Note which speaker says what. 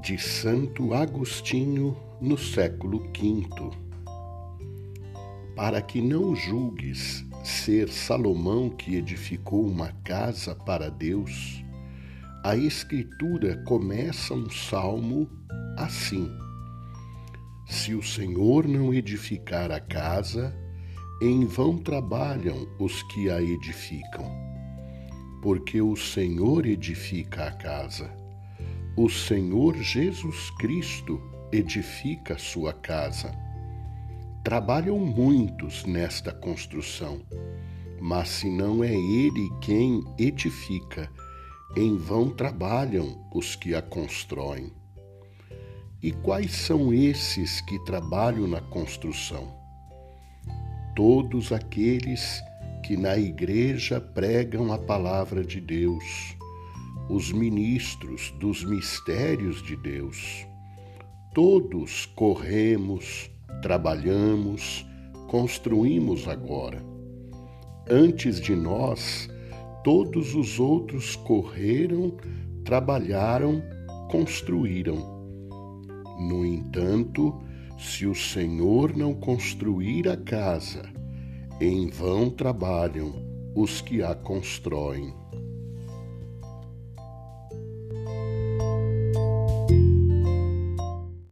Speaker 1: de Santo Agostinho no século V. Para que não julgues ser Salomão que edificou uma casa para Deus, a Escritura começa um salmo assim: Se o Senhor não edificar a casa, em vão trabalham os que a edificam. Porque o Senhor edifica a casa. O Senhor Jesus Cristo edifica sua casa. Trabalham muitos nesta construção, mas se não é Ele quem edifica, em vão trabalham os que a constroem. E quais são esses que trabalham na construção? Todos aqueles que na igreja pregam a palavra de Deus os ministros dos mistérios de Deus. Todos corremos, trabalhamos, construímos agora. Antes de nós, todos os outros correram, trabalharam, construíram. No entanto, se o Senhor não construir a casa, em vão trabalham os que a constroem.